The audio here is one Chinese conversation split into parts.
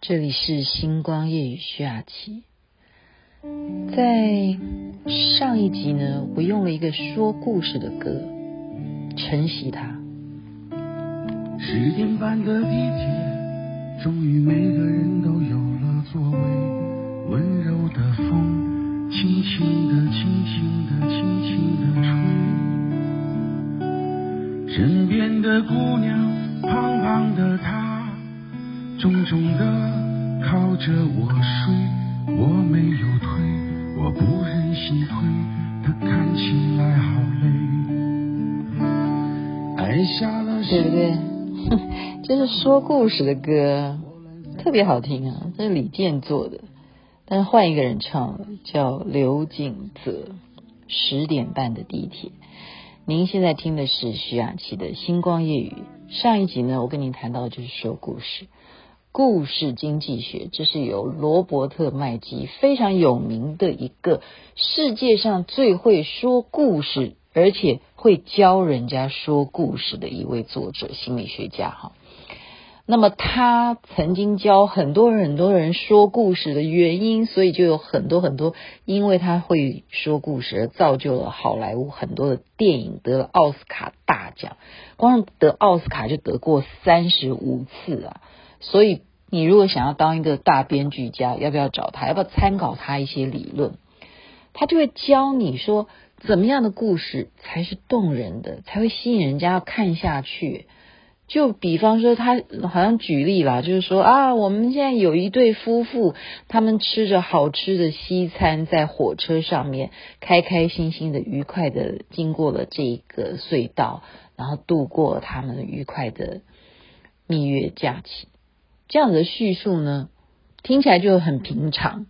这里是星光夜语徐雅琪。在上一集呢，我用了一个说故事的歌晨曦它。十点半的地铁，终于每个人都有了座位。温柔的风，轻轻的、轻轻的、轻轻的吹。身边的姑娘，胖胖的她。重重的靠着我睡，我没有推，我不忍心推，他看起来好累。爱下了对不对？哼这是说故事的歌，特别好听啊！这是李健做的，但是换一个人唱了，叫刘景泽。十点半的地铁，您现在听的是徐雅琪的星光夜雨。上一集呢，我跟您谈到的就是说故事。故事经济学，这是由罗伯特麦基非常有名的一个世界上最会说故事，而且会教人家说故事的一位作者、心理学家哈。那么他曾经教很多人很多人说故事的原因，所以就有很多很多，因为他会说故事而造就了好莱坞很多的电影得了奥斯卡大奖，光得奥斯卡就得过三十五次啊。所以，你如果想要当一个大编剧家，要不要找他？要不要参考他一些理论？他就会教你说，怎么样的故事才是动人的，才会吸引人家要看下去。就比方说，他好像举例吧，就是说啊，我们现在有一对夫妇，他们吃着好吃的西餐，在火车上面，开开心心的、愉快的经过了这个隧道，然后度过他们愉快的蜜月假期。这样子的叙述呢，听起来就很平常。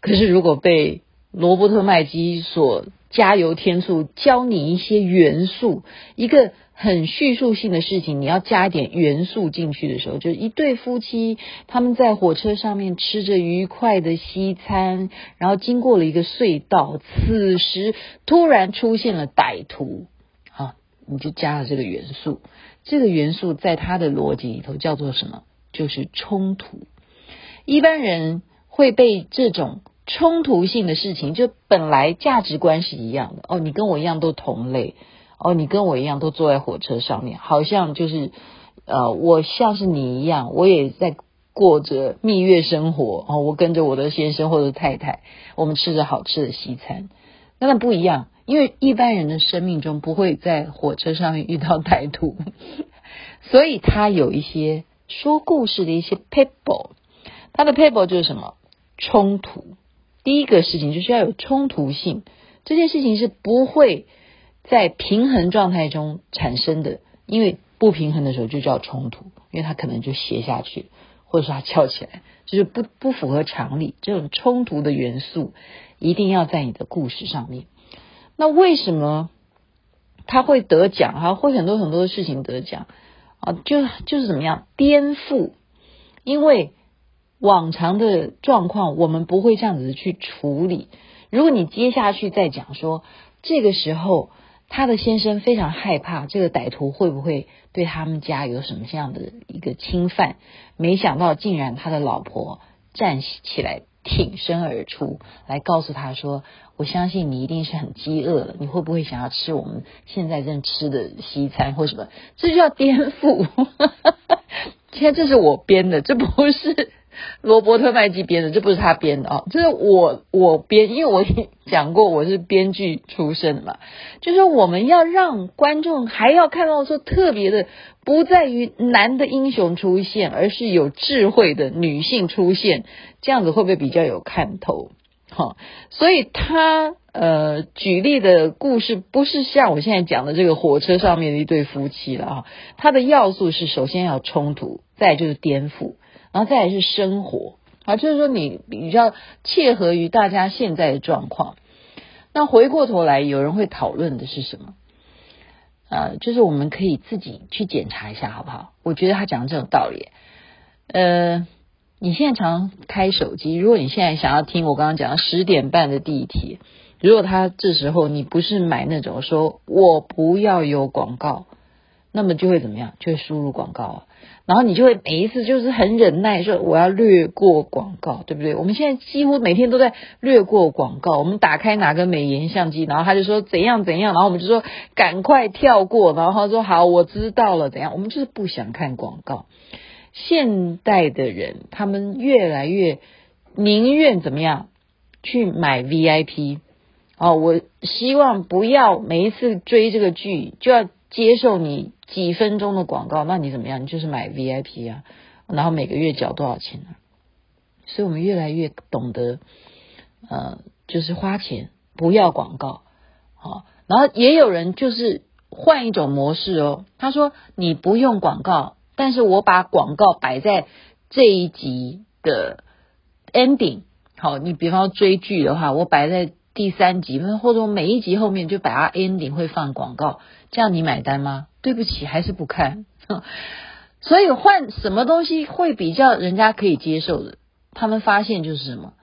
可是如果被罗伯特麦基所加油添醋，教你一些元素，一个很叙述性的事情，你要加一点元素进去的时候，就一对夫妻他们在火车上面吃着愉快的西餐，然后经过了一个隧道，此时突然出现了歹徒，啊，你就加了这个元素。这个元素在他的逻辑里头叫做什么？就是冲突，一般人会被这种冲突性的事情，就本来价值观是一样的哦，你跟我一样都同类哦，你跟我一样都坐在火车上面，好像就是呃，我像是你一样，我也在过着蜜月生活哦，我跟着我的先生或者太太，我们吃着好吃的西餐，那那不一样，因为一般人的生命中不会在火车上面遇到歹徒，所以他有一些。说故事的一些 people，它的 people 就是什么冲突。第一个事情就是要有冲突性，这件事情是不会在平衡状态中产生的，因为不平衡的时候就叫冲突，因为它可能就斜下去，或者说它翘起来，就是不不符合常理。这种冲突的元素一定要在你的故事上面。那为什么他会得奖？哈，会很多很多的事情得奖。啊，就就是怎么样颠覆？因为往常的状况，我们不会这样子去处理。如果你接下去再讲说，这个时候他的先生非常害怕，这个歹徒会不会对他们家有什么这样的一个侵犯？没想到竟然他的老婆站起来。挺身而出，来告诉他说：“我相信你一定是很饥饿了，你会不会想要吃我们现在正吃的西餐或什么？这就叫颠覆。现在这是我编的，这不是罗伯特麦基编的，这不是他编的啊，这是我我编，因为我讲过我是编剧出身嘛，就是我们要让观众还要看到说特别的。”不在于男的英雄出现，而是有智慧的女性出现，这样子会不会比较有看头？哈，所以他呃举例的故事不是像我现在讲的这个火车上面的一对夫妻了啊，他的要素是首先要冲突，再就是颠覆，然后再来是生活啊，就是说你比较切合于大家现在的状况。那回过头来，有人会讨论的是什么？呃，就是我们可以自己去检查一下，好不好？我觉得他讲的这种道理。呃，你现在常开手机，如果你现在想要听我刚刚讲的十点半的地铁，如果他这时候你不是买那种说我不要有广告，那么就会怎么样？就会输入广告啊。然后你就会每一次就是很忍耐，说我要略过广告，对不对？我们现在几乎每天都在略过广告。我们打开哪个美颜相机，然后他就说怎样怎样，然后我们就说赶快跳过，然后他说好，我知道了，怎样？我们就是不想看广告。现代的人，他们越来越宁愿怎么样去买 VIP 哦，我希望不要每一次追这个剧就要接受你。几分钟的广告，那你怎么样？你就是买 VIP 啊，然后每个月缴多少钱呢？所以我们越来越懂得，呃，就是花钱不要广告，好，然后也有人就是换一种模式哦，他说你不用广告，但是我把广告摆在这一集的 ending，好，你比方说追剧的话，我摆在第三集，或者每一集后面就把它 ending 会放广告，这样你买单吗？对不起，还是不看。所以换什么东西会比较人家可以接受的？他们发现就是什么？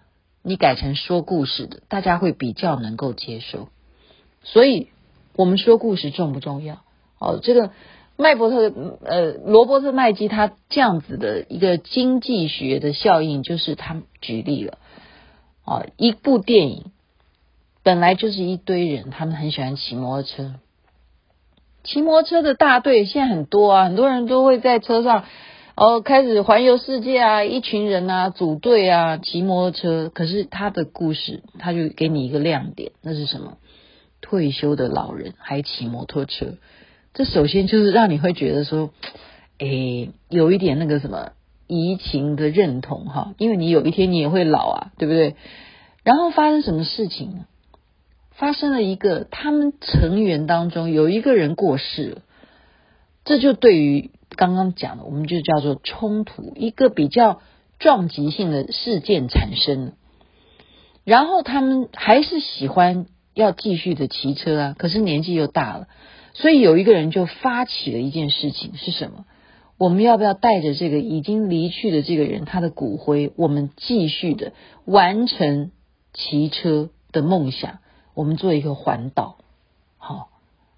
你改成说故事的，大家会比较能够接受。所以我们说故事重不重要？哦，这个麦伯特呃罗伯特麦基他这样子的一个经济学的效应，就是他举例了啊，一部电影本来就是一堆人，他们很喜欢骑摩托车。骑摩托车的大队现在很多啊，很多人都会在车上哦开始环游世界啊，一群人啊组队啊骑摩托车。可是他的故事，他就给你一个亮点，那是什么？退休的老人还骑摩托车，这首先就是让你会觉得说，诶，有一点那个什么移情的认同哈，因为你有一天你也会老啊，对不对？然后发生什么事情呢？发生了一个，他们成员当中有一个人过世了，这就对于刚刚讲的，我们就叫做冲突，一个比较撞击性的事件产生了。然后他们还是喜欢要继续的骑车啊，可是年纪又大了，所以有一个人就发起了一件事情，是什么？我们要不要带着这个已经离去的这个人他的骨灰，我们继续的完成骑车的梦想？我们做一个环岛，好，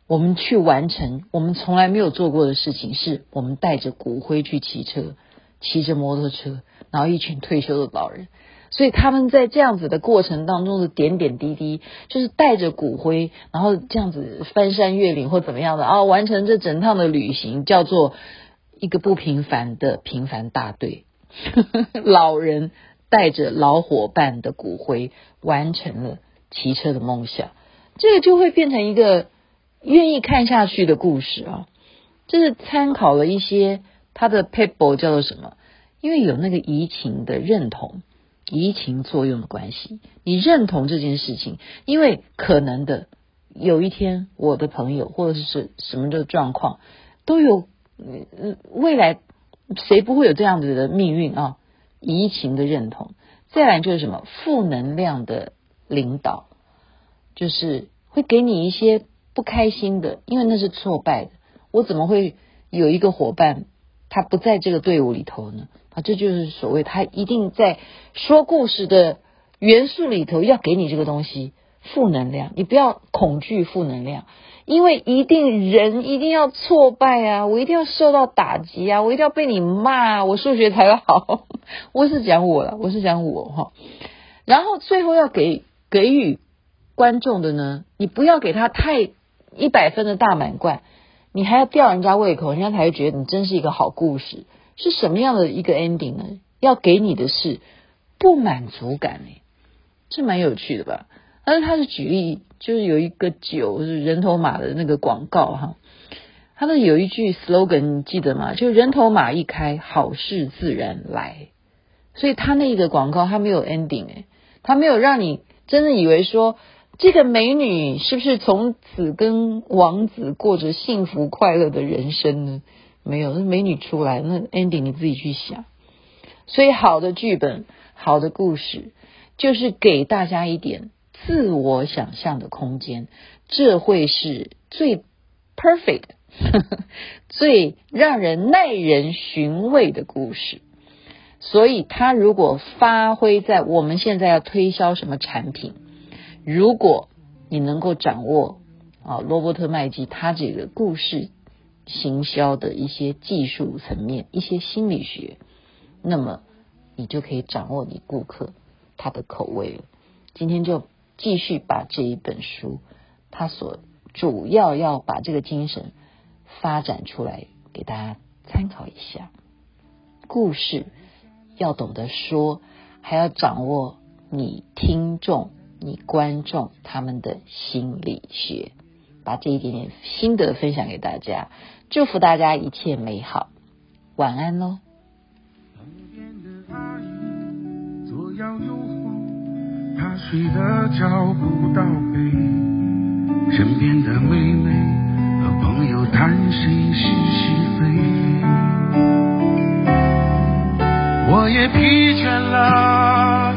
我们去完成我们从来没有做过的事情，是我们带着骨灰去骑车，骑着摩托车，然后一群退休的老人，所以他们在这样子的过程当中的点点滴滴，就是带着骨灰，然后这样子翻山越岭或怎么样的啊，完成这整趟的旅行，叫做一个不平凡的平凡大队，老人带着老伙伴的骨灰完成了。骑车的梦想，这个就会变成一个愿意看下去的故事啊！这是参考了一些他的 paper 叫做什么？因为有那个移情的认同，移情作用的关系，你认同这件事情，因为可能的有一天，我的朋友或者是什么的状况都有，未来谁不会有这样子的命运啊？移情的认同，再来就是什么？负能量的。领导就是会给你一些不开心的，因为那是挫败的。我怎么会有一个伙伴他不在这个队伍里头呢？啊，这就是所谓他一定在说故事的元素里头要给你这个东西，负能量。你不要恐惧负能量，因为一定人一定要挫败啊，我一定要受到打击啊，我一定要被你骂，我数学才会好。我是讲我了，我是讲我哈。然后最后要给。给予观众的呢，你不要给他太一百分的大满贯，你还要吊人家胃口，人家才会觉得你真是一个好故事。是什么样的一个 ending 呢？要给你的是不满足感诶，这蛮有趣的吧？但是他是举例，就是有一个酒，是人头马的那个广告哈，他的有一句 slogan 你记得吗？就人头马一开，好事自然来。所以他那个广告他没有 ending 诶，他没有让你。真的以为说这个美女是不是从此跟王子过着幸福快乐的人生呢？没有，那美女出来，那 ending 你自己去想。所以好的剧本、好的故事，就是给大家一点自我想象的空间，这会是最 perfect、最让人耐人寻味的故事。所以，他如果发挥在我们现在要推销什么产品，如果你能够掌握啊，罗伯特麦基他这个故事行销的一些技术层面、一些心理学，那么你就可以掌握你顾客他的口味了。今天就继续把这一本书，他所主要要把这个精神发展出来，给大家参考一下。故事要懂得说，还要掌握你听众、你观众他们的心理学。把这一点点心得分享给大家，祝福大家一切美好，晚安喽。旁边的阿姨左摇右晃，她睡得找不到北。身边的妹妹和朋友谈疲倦了，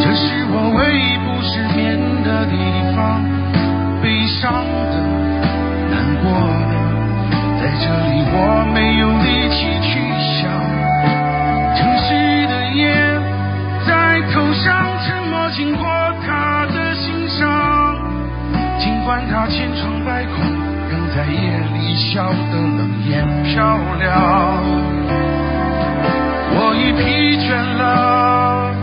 这是我唯一不失眠的地方。悲伤的，难过的，在这里我没有力气去想。城市的夜在头上沉默经过他的心上，尽管他千疮百孔，仍在夜里笑得冷艳漂亮。我已疲倦了，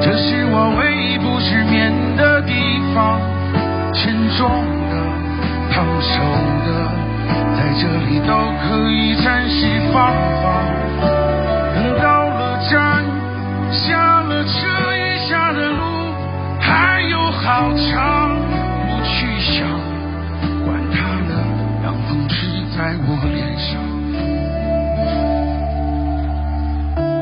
这是我唯一不失眠的地方。沉重的、烫手的，在这里都可以暂时放放。等到了站，下了车，余下的路还有好长，不去想，管它呢，让风吹在我脸